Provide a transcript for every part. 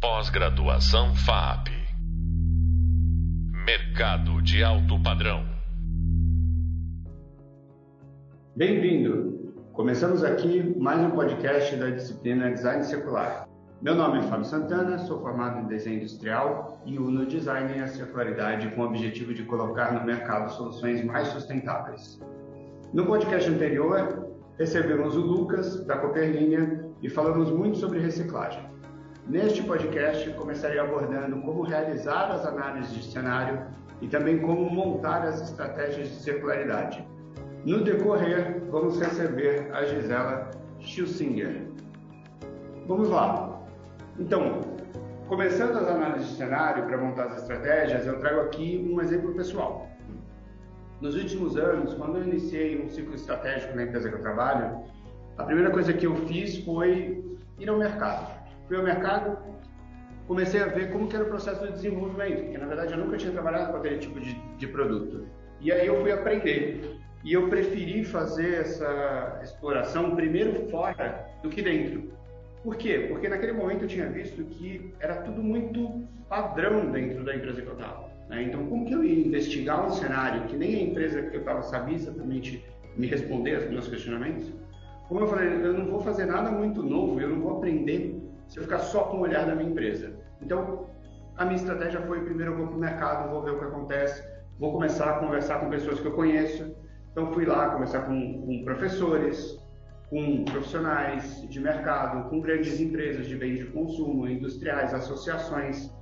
Pós-graduação FAP. Mercado de alto padrão. Bem-vindo! Começamos aqui mais um podcast da disciplina Design Circular. Meu nome é Fábio Santana, sou formado em desenho industrial e uno design e a circularidade com o objetivo de colocar no mercado soluções mais sustentáveis. No podcast anterior, recebemos o Lucas, da Cooperlinha, e falamos muito sobre reciclagem. Neste podcast, começarei abordando como realizar as análises de cenário e também como montar as estratégias de circularidade. No decorrer, vamos receber a Gisela Schilsinger. Vamos lá. Então, começando as análises de cenário para montar as estratégias, eu trago aqui um exemplo pessoal. Nos últimos anos, quando eu iniciei um ciclo estratégico na empresa que eu trabalho, a primeira coisa que eu fiz foi ir ao mercado. Fui ao mercado, comecei a ver como que era o processo de desenvolvimento, porque na verdade eu nunca tinha trabalhado com aquele tipo de, de produto. E aí eu fui aprender. E eu preferi fazer essa exploração primeiro fora do que dentro. Por quê? Porque naquele momento eu tinha visto que era tudo muito padrão dentro da empresa que eu estava. Né? Então, como que eu ia investigar um cenário que nem a empresa que eu estava sabia exatamente me responder aos meus questionamentos? Como eu falei, eu não vou fazer nada muito novo, eu não vou aprender se eu ficar só com o olhar da minha empresa. Então, a minha estratégia foi: primeiro eu vou para o mercado, vou ver o que acontece, vou começar a conversar com pessoas que eu conheço. Então, fui lá conversar com, com professores, com profissionais de mercado, com grandes empresas de bens de consumo, industriais, associações.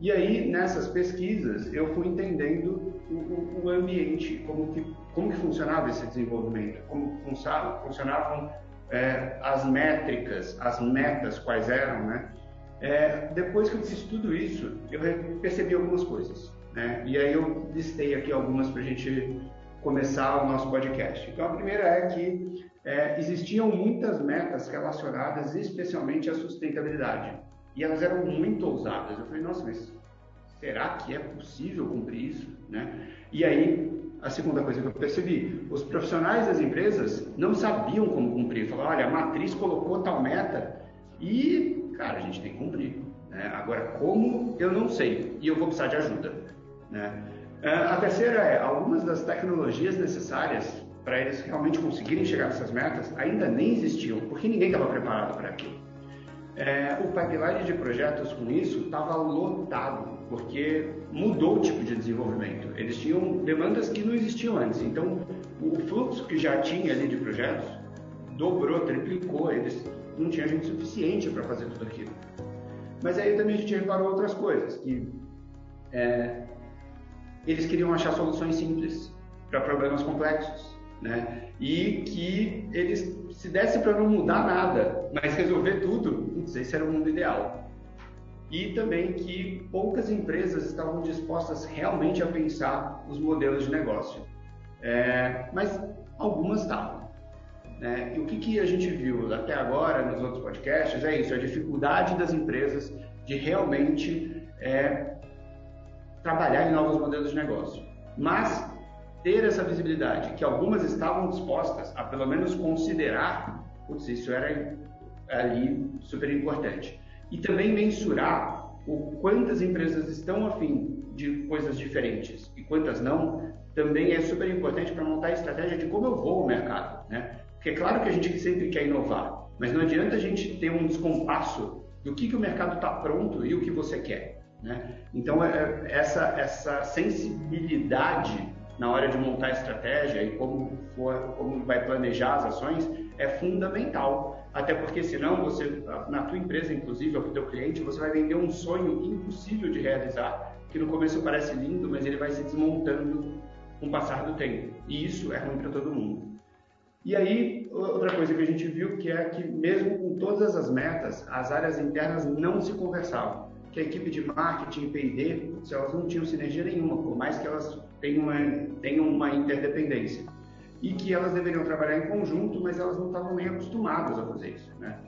E aí, nessas pesquisas, eu fui entendendo o, o ambiente, como que, como que funcionava esse desenvolvimento, como funcionavam é, as métricas, as metas, quais eram, né? É, depois que eu fiz tudo isso, eu percebi algumas coisas, né? E aí eu listei aqui algumas para a gente começar o nosso podcast. Então, a primeira é que é, existiam muitas metas relacionadas especialmente à sustentabilidade e elas eram muito ousadas. Eu falei, nossa, mas será que é possível cumprir isso? Né? E aí, a segunda coisa que eu percebi, os profissionais das empresas não sabiam como cumprir. Falaram, olha, a matriz colocou tal meta e, cara, a gente tem que cumprir. Né? Agora, como, eu não sei e eu vou precisar de ajuda. Né? A terceira é, algumas das tecnologias necessárias para eles realmente conseguirem chegar nessas metas ainda nem existiam, porque ninguém estava preparado para aquilo. É, o pipeline de projetos com isso estava lotado, porque mudou o tipo de desenvolvimento. Eles tinham demandas que não existiam antes. Então, o fluxo que já tinha ali de projetos dobrou, triplicou. Eles não tinham gente suficiente para fazer tudo aquilo. Mas aí também a gente reparou outras coisas, que é, eles queriam achar soluções simples para problemas complexos, né? E que eles se desse para não mudar nada, mas resolver tudo, não sei se era o mundo ideal. E também que poucas empresas estavam dispostas realmente a pensar os modelos de negócio. É, mas algumas estavam. Né? E o que, que a gente viu até agora nos outros podcasts é isso: a dificuldade das empresas de realmente é, trabalhar em novos modelos de negócio. Mas ter essa visibilidade, que algumas estavam dispostas a pelo menos considerar, putz, isso era ali super importante. E também mensurar o quantas empresas estão afim de coisas diferentes e quantas não, também é super importante para montar a estratégia de como eu vou ao mercado, né? Porque é claro que a gente sempre quer inovar, mas não adianta a gente ter um descompasso do que, que o mercado está pronto e o que você quer, né? Então, é, essa, essa sensibilidade na hora de montar a estratégia e como, for, como vai planejar as ações é fundamental. Até porque senão você, na tua empresa, inclusive, ou para o teu cliente, você vai vender um sonho impossível de realizar, que no começo parece lindo, mas ele vai se desmontando com o passar do tempo. E isso é ruim para todo mundo. E aí, outra coisa que a gente viu que é que mesmo com todas as metas, as áreas internas não se conversavam. Que a equipe de marketing e P&D, elas não tinham sinergia nenhuma, por mais que elas tenham uma, tenham uma interdependência. E que elas deveriam trabalhar em conjunto, mas elas não estavam nem acostumadas a fazer isso, né?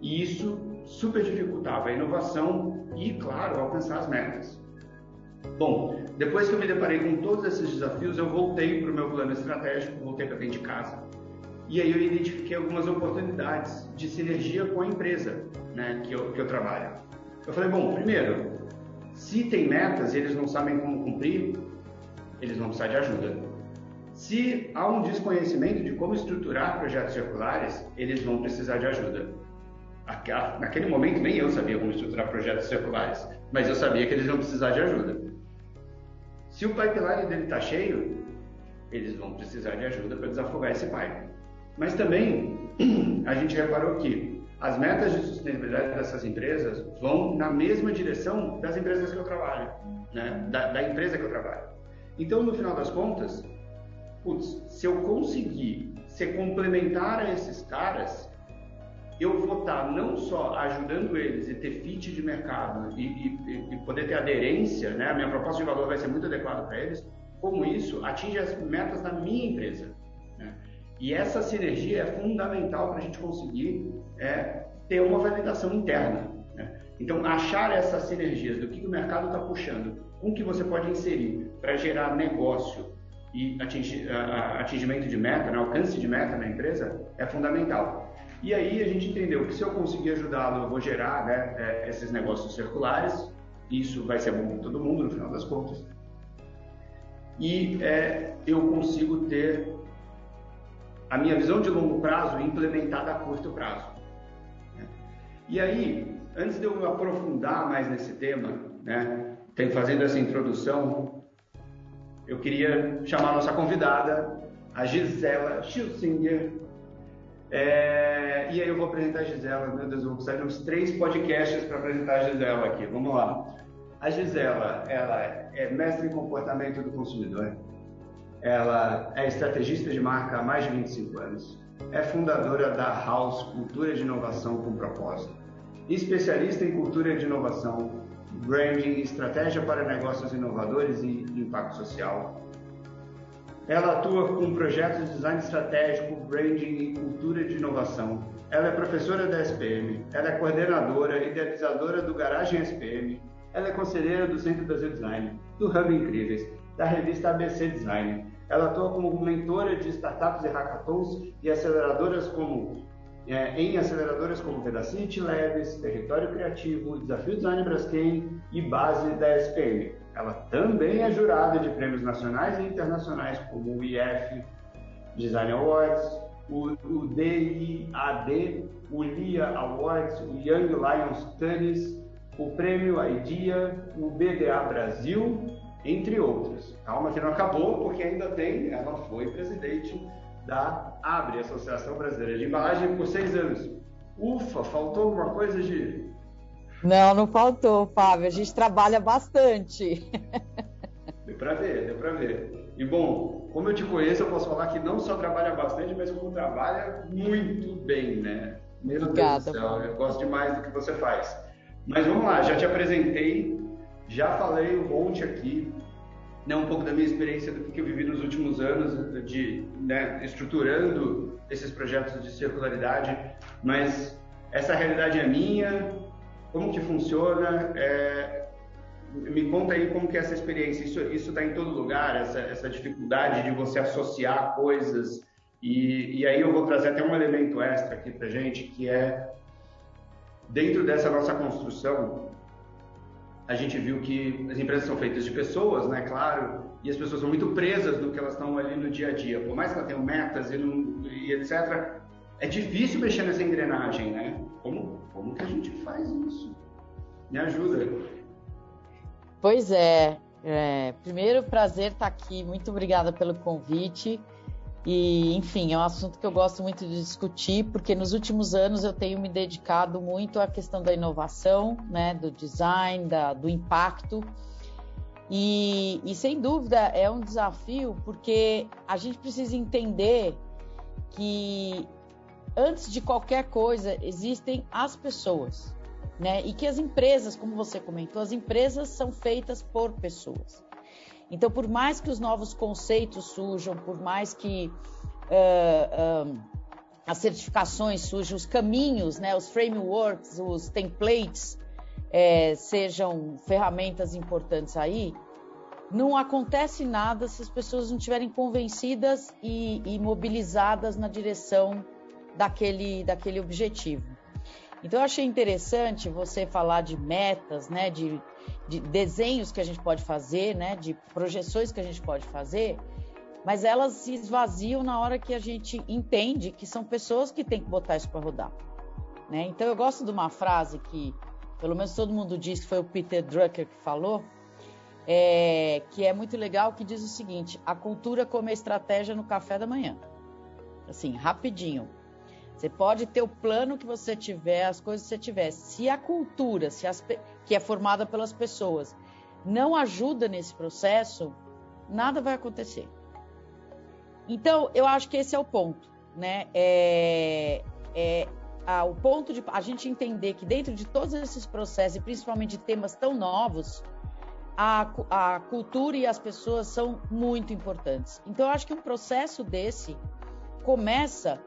E isso super dificultava a inovação e, claro, alcançar as metas. Bom, depois que eu me deparei com todos esses desafios, eu voltei para o meu plano estratégico, voltei para dentro de casa. E aí eu identifiquei algumas oportunidades de sinergia com a empresa né, que, eu, que eu trabalho. Eu falei, bom, primeiro, se tem metas e eles não sabem como cumprir, eles vão precisar de ajuda. Se há um desconhecimento de como estruturar projetos circulares, eles vão precisar de ajuda. Naquele momento nem eu sabia como estruturar projetos circulares, mas eu sabia que eles vão precisar de ajuda. Se o pipeline dele está cheio, eles vão precisar de ajuda para desafogar esse pipe. Mas também a gente reparou que as metas de sustentabilidade dessas empresas vão na mesma direção das empresas que eu trabalho, né? da, da empresa que eu trabalho. Então, no final das contas, putz, se eu conseguir ser complementar a esses caras, eu vou estar não só ajudando eles e ter fit de mercado e, e, e poder ter aderência, né? a minha proposta de valor vai ser muito adequada para eles, como isso atinge as metas da minha empresa. Né? E essa sinergia é fundamental para a gente conseguir é, ter uma validação interna. Né? Então, achar essas sinergias do que o mercado está puxando, com o que você pode inserir para gerar negócio e atingir, atingimento de meta, né? alcance de meta na empresa, é fundamental. E aí a gente entendeu que se eu conseguir ajudá-lo, eu vou gerar né, é, esses negócios circulares, isso vai ser bom para todo mundo no final das contas. E é, eu consigo ter a minha visão de longo prazo implementada a curto prazo. E aí, antes de eu aprofundar mais nesse tema, né, fazendo essa introdução, eu queria chamar a nossa convidada, a Gisela Schilsinger. É, e aí eu vou apresentar a Gisela, meu Deus, eu vou precisar de uns três podcasts para apresentar a Gisela aqui. Vamos lá. A Gisela, ela é mestre em comportamento do consumidor, ela é estrategista de marca há mais de 25 anos. É fundadora da House Cultura de Inovação com Propósito. Especialista em cultura de inovação, branding, estratégia para negócios inovadores e impacto social. Ela atua com projetos de design estratégico, branding e cultura de inovação. Ela é professora da SPM. Ela é coordenadora, idealizadora do Garagem SPM. Ela é conselheira do Centro Brasil Design, do Hub Incríveis, da revista ABC Design ela atua como mentora de startups e hackathons e aceleradoras como é, em aceleradoras como Vedacity Labs, Território Criativo, Desafio Design Braskem e Base da SPM. Ela também é jurada de prêmios nacionais e internacionais como o IF Design Awards, o, o DIAD, o LIA Awards, o Young Lions Studies, o Prêmio IDEA, o BDA Brasil entre outros. Calma que não acabou, porque ainda tem, ela foi presidente da ABRE, Associação Brasileira de Embalagem, por seis anos. Ufa, faltou alguma coisa, Gi? Não, não faltou, Fábio. A gente trabalha bastante. Deu para ver, deu para ver. E bom, como eu te conheço, eu posso falar que não só trabalha bastante, mas como trabalha muito bem, né? Meu Obrigada, Deus do céu, eu gosto demais do que você faz. Mas vamos lá, já te apresentei, já falei um monte aqui, né, um pouco da minha experiência do que eu vivi nos últimos anos de né, estruturando esses projetos de circularidade, mas essa realidade é minha, como que funciona, é, me conta aí como que é essa experiência, isso está em todo lugar, essa, essa dificuldade de você associar coisas, e, e aí eu vou trazer até um elemento extra aqui para gente, que é dentro dessa nossa construção, a gente viu que as empresas são feitas de pessoas, né, claro, e as pessoas são muito presas no que elas estão ali no dia a dia. Por mais que elas tenham metas e, não, e etc., é difícil mexer nessa engrenagem, né? Como, como que a gente faz isso? Me ajuda. Pois é. é primeiro, prazer estar aqui. Muito obrigada pelo convite. E, enfim, é um assunto que eu gosto muito de discutir, porque nos últimos anos eu tenho me dedicado muito à questão da inovação, né, do design, da, do impacto. E, e, sem dúvida é um desafio, porque a gente precisa entender que antes de qualquer coisa existem as pessoas, né? E que as empresas, como você comentou, as empresas são feitas por pessoas. Então, por mais que os novos conceitos surjam, por mais que uh, uh, as certificações surjam, os caminhos, né, os frameworks, os templates é, sejam ferramentas importantes aí, não acontece nada se as pessoas não estiverem convencidas e, e mobilizadas na direção daquele, daquele objetivo. Então eu achei interessante você falar de metas, né, de, de desenhos que a gente pode fazer, né, de projeções que a gente pode fazer, mas elas se esvaziam na hora que a gente entende que são pessoas que têm que botar isso para rodar. Né? Então eu gosto de uma frase que, pelo menos todo mundo diz que foi o Peter Drucker que falou, é, que é muito legal, que diz o seguinte: a cultura como estratégia no café da manhã. Assim, rapidinho. Você pode ter o plano que você tiver, as coisas que você tiver. Se a cultura, se as, que é formada pelas pessoas, não ajuda nesse processo, nada vai acontecer. Então, eu acho que esse é o ponto, né? É, é a, o ponto de a gente entender que dentro de todos esses processos, e principalmente de temas tão novos, a, a cultura e as pessoas são muito importantes. Então, eu acho que um processo desse começa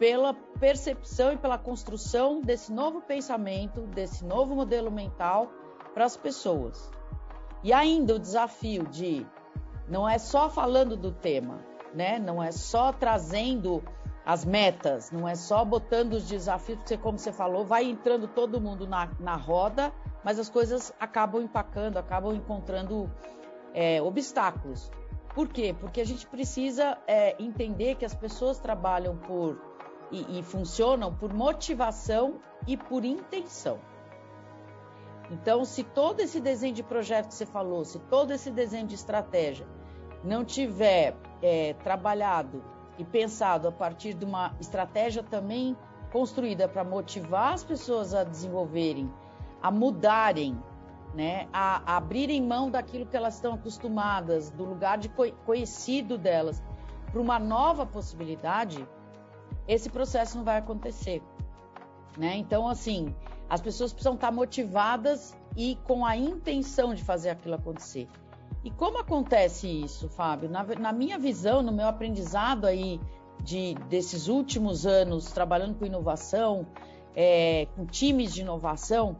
pela percepção e pela construção desse novo pensamento, desse novo modelo mental para as pessoas. E ainda o desafio de não é só falando do tema, né? Não é só trazendo as metas, não é só botando os desafios, porque como você falou, vai entrando todo mundo na, na roda, mas as coisas acabam empacando, acabam encontrando é, obstáculos. Por quê? Porque a gente precisa é, entender que as pessoas trabalham por e, e funcionam por motivação e por intenção. Então, se todo esse desenho de projeto que você falou, se todo esse desenho de estratégia não tiver é, trabalhado e pensado a partir de uma estratégia também construída para motivar as pessoas a desenvolverem, a mudarem, né, a, a abrirem mão daquilo que elas estão acostumadas, do lugar de conhecido delas, para uma nova possibilidade, esse processo não vai acontecer. Né? Então, assim, as pessoas precisam estar motivadas e com a intenção de fazer aquilo acontecer. E como acontece isso, Fábio? Na, na minha visão, no meu aprendizado aí de, desses últimos anos trabalhando com inovação, é, com times de inovação,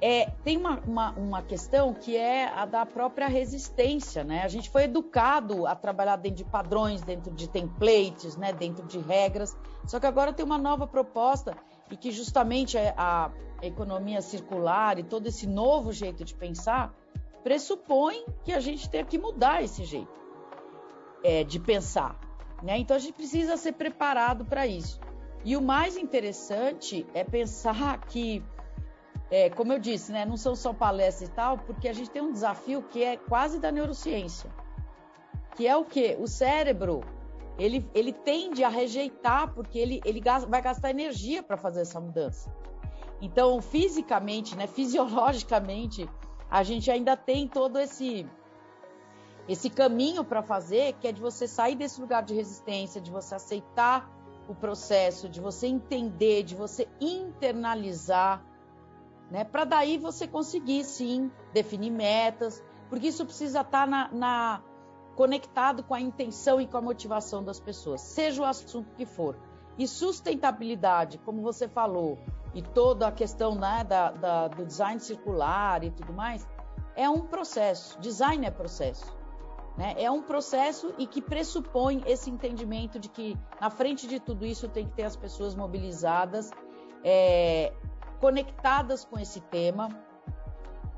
é, tem uma, uma, uma, questão que é a da própria resistência, né? A gente foi educado a trabalhar dentro de padrões, dentro de templates, né? dentro de regras, só que agora tem uma nova proposta e que justamente a, a economia circular e todo esse novo jeito de pensar pressupõe que a gente tenha que mudar esse jeito é, de pensar. Né? Então a gente precisa ser preparado para isso. E o mais interessante é pensar que, é, como eu disse, né, não são só palestras e tal, porque a gente tem um desafio que é quase da neurociência, que é o que? O cérebro ele, ele tende a rejeitar porque ele, ele gasta, vai gastar energia para fazer essa mudança. Então, fisicamente, né, fisiologicamente, a gente ainda tem todo esse esse caminho para fazer, que é de você sair desse lugar de resistência, de você aceitar o processo, de você entender, de você internalizar, né? Para daí você conseguir sim definir metas, porque isso precisa estar tá na, na, conectado com a intenção e com a motivação das pessoas, seja o assunto que for. E sustentabilidade, como você falou, e toda a questão né, da, da, do design circular e tudo mais, é um processo. Design é processo. Né? É um processo e que pressupõe esse entendimento de que na frente de tudo isso tem que ter as pessoas mobilizadas, é, conectadas com esse tema,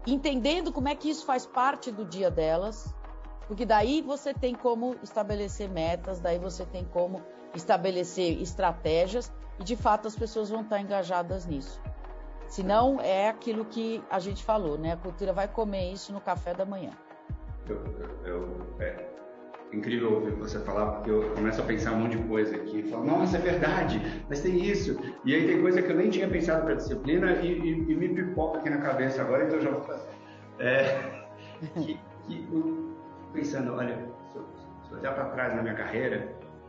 entendendo como é que isso faz parte do dia delas, porque daí você tem como estabelecer metas, daí você tem como estabelecer estratégias e de fato as pessoas vão estar engajadas nisso. Senão é aquilo que a gente falou, né? A cultura vai comer isso no café da manhã. Eu, eu, é incrível ouvir você falar, porque eu começo a pensar um monte de coisa aqui. Falo, nossa, é verdade, mas tem isso. E aí tem coisa que eu nem tinha pensado para disciplina e, e, e, me pipoca aqui na cabeça agora, então eu já vou fazer. É, que, que, pensando, olha, se eu, se eu olhar para trás na minha carreira,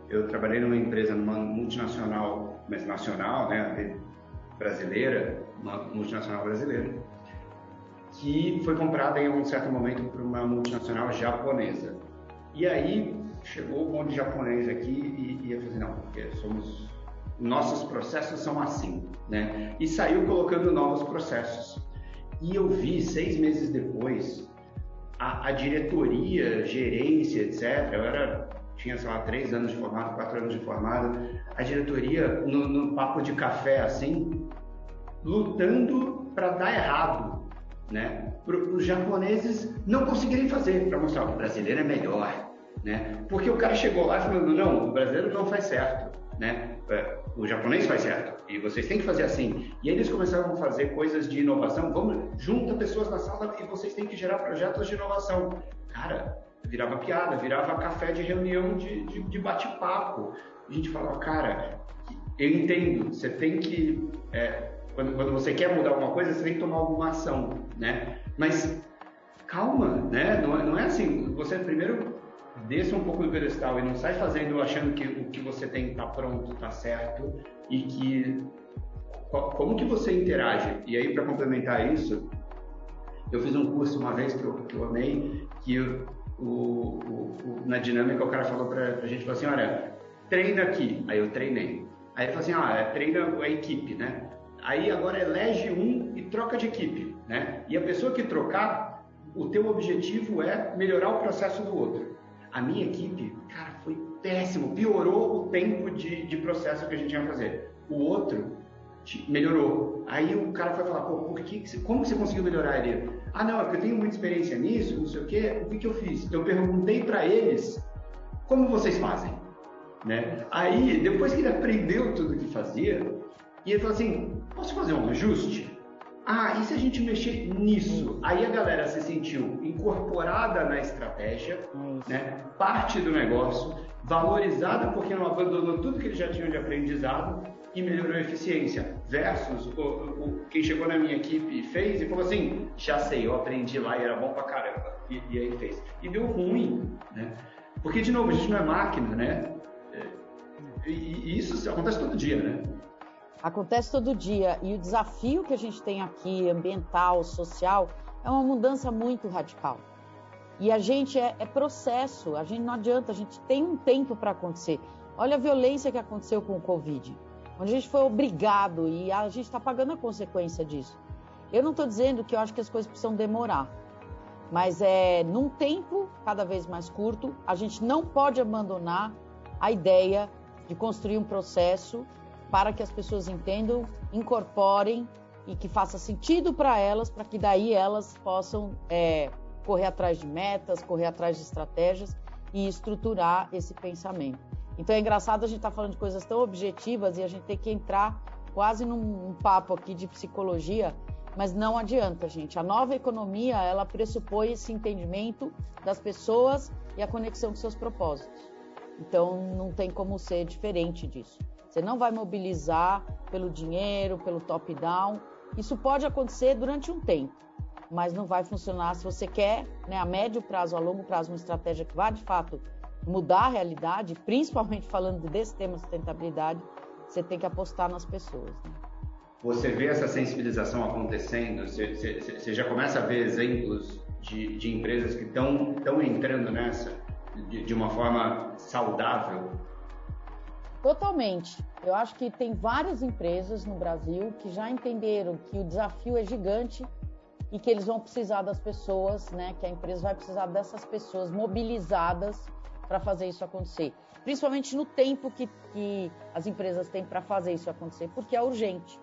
eu trabalhei numa empresa, numa multinacional, mas nacional, né, brasileira, uma multinacional brasileira, que foi comprada em um certo momento por uma multinacional japonesa. E aí chegou o bonde japonês aqui e, e falei, não, porque somos nossos processos são assim, né? E saiu colocando novos processos. E eu vi seis meses depois a, a diretoria, gerência, etc. Eu era tinha, sei lá, três anos de formado, quatro anos de formado, a diretoria, no, no papo de café, assim, lutando para dar errado, né? Para os japoneses não conseguirem fazer, para mostrar que o brasileiro é melhor, né? Porque o cara chegou lá falando, não, o brasileiro não faz certo, né? É, o japonês faz certo e vocês têm que fazer assim. E aí eles começaram a fazer coisas de inovação. Vamos, junta pessoas na sala e vocês têm que gerar projetos de inovação. Cara, virava piada, virava café de reunião de, de, de bate-papo. A gente falava, cara, eu entendo, você tem que. É, quando, quando você quer mudar alguma coisa, você tem que tomar alguma ação, né? Mas calma, né? Não, é, não é assim. Você primeiro desça um pouco do pedestal e não sai fazendo achando que o que você tem está pronto, está certo e que como que você interage? E aí para complementar isso, eu fiz um curso uma vez que eu, que eu amei, que eu, o, o, o, na dinâmica o cara falou para a gente, falou assim, olha, treina aqui. Aí eu treinei. Aí ele falou assim, ah, é, treina a equipe, né? Aí agora elege um e troca de equipe, né? E a pessoa que trocar, o teu objetivo é melhorar o processo do outro. A minha equipe, cara, foi péssimo, piorou o tempo de, de processo que a gente ia fazer. O outro melhorou. Aí o cara foi falar, pô, por que, como você conseguiu melhorar ele? Ah, não, é porque eu tenho muita experiência nisso, não sei o quê. O que, que eu fiz? Eu perguntei para eles como vocês fazem, né? Aí, depois que ele aprendeu tudo que fazia, e ele falou assim, posso fazer um ajuste? Ah, e se a gente mexer nisso? Aí a galera se sentiu incorporada na estratégia, né? parte do negócio, valorizada porque não abandonou tudo que eles já tinham de aprendizado e melhorou a eficiência. Versus o, o, quem chegou na minha equipe e fez e falou assim: já sei, eu aprendi lá e era bom pra caramba. E, e aí fez. E deu ruim, né? Porque, de novo, a gente não é máquina, né? É, e, e isso acontece todo dia, né? Acontece todo dia. E o desafio que a gente tem aqui, ambiental, social, é uma mudança muito radical. E a gente é, é processo, a gente não adianta, a gente tem um tempo para acontecer. Olha a violência que aconteceu com o Covid, onde a gente foi obrigado e a gente está pagando a consequência disso. Eu não estou dizendo que eu acho que as coisas precisam demorar, mas é num tempo cada vez mais curto, a gente não pode abandonar a ideia de construir um processo para que as pessoas entendam, incorporem e que faça sentido para elas, para que daí elas possam é, correr atrás de metas, correr atrás de estratégias e estruturar esse pensamento. Então é engraçado a gente estar tá falando de coisas tão objetivas e a gente ter que entrar quase num um papo aqui de psicologia, mas não adianta, gente. A nova economia, ela pressupõe esse entendimento das pessoas e a conexão com seus propósitos. Então não tem como ser diferente disso. Você não vai mobilizar pelo dinheiro, pelo top-down. Isso pode acontecer durante um tempo, mas não vai funcionar se você quer, né, a médio prazo, a longo prazo, uma estratégia que vá de fato mudar a realidade, principalmente falando desse tema sustentabilidade, você tem que apostar nas pessoas. Né? Você vê essa sensibilização acontecendo? Você, você, você já começa a ver exemplos de, de empresas que estão entrando nessa de, de uma forma saudável? Totalmente. Eu acho que tem várias empresas no Brasil que já entenderam que o desafio é gigante e que eles vão precisar das pessoas, né? Que a empresa vai precisar dessas pessoas mobilizadas para fazer isso acontecer. Principalmente no tempo que, que as empresas têm para fazer isso acontecer, porque é urgente.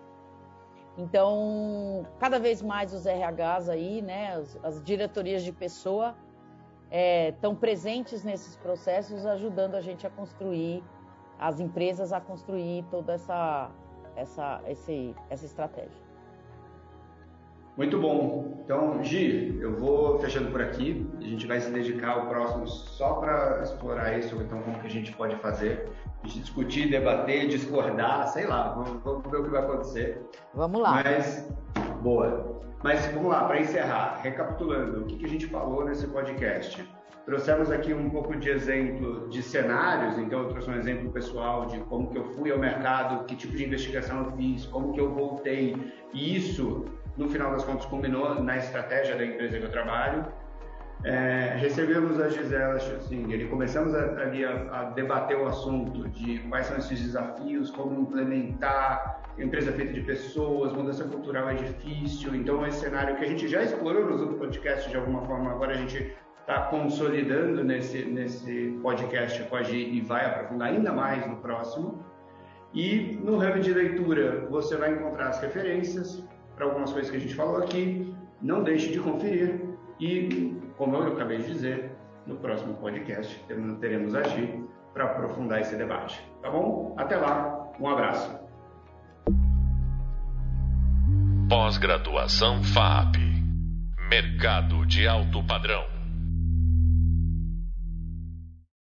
Então, cada vez mais os RHs aí, né? As, as diretorias de pessoa estão é, presentes nesses processos, ajudando a gente a construir as empresas a construir toda essa, essa, esse, essa estratégia. Muito bom. Então, Gi, eu vou fechando por aqui. A gente vai se dedicar ao próximo só para explorar isso, então como que a gente pode fazer, a gente discutir, debater, discordar, sei lá, vamos, vamos ver o que vai acontecer. Vamos lá. Mas, boa. Mas vamos lá, para encerrar, recapitulando, o que, que a gente falou nesse podcast? Trouxemos aqui um pouco de exemplo de cenários, então eu trouxe um exemplo pessoal de como que eu fui ao mercado, que tipo de investigação eu fiz, como que eu voltei, e isso, no final das contas, combinou na estratégia da empresa que eu trabalho. É, recebemos a Gisela Schussinger e começamos a, ali a, a, debater o assunto de quais são esses desafios, como implementar, empresa feita de pessoas, mudança cultural é difícil, então esse cenário que a gente já explorou nos outros podcasts de alguma forma, agora a gente está consolidando nesse, nesse podcast com a Gi e vai aprofundar ainda mais no próximo. E no ramo de leitura você vai encontrar as referências para algumas coisas que a gente falou aqui. Não deixe de conferir e, como eu acabei de dizer, no próximo podcast teremos agir para aprofundar esse debate. Tá bom? Até lá, um abraço. Pós-graduação FAP Mercado de alto padrão.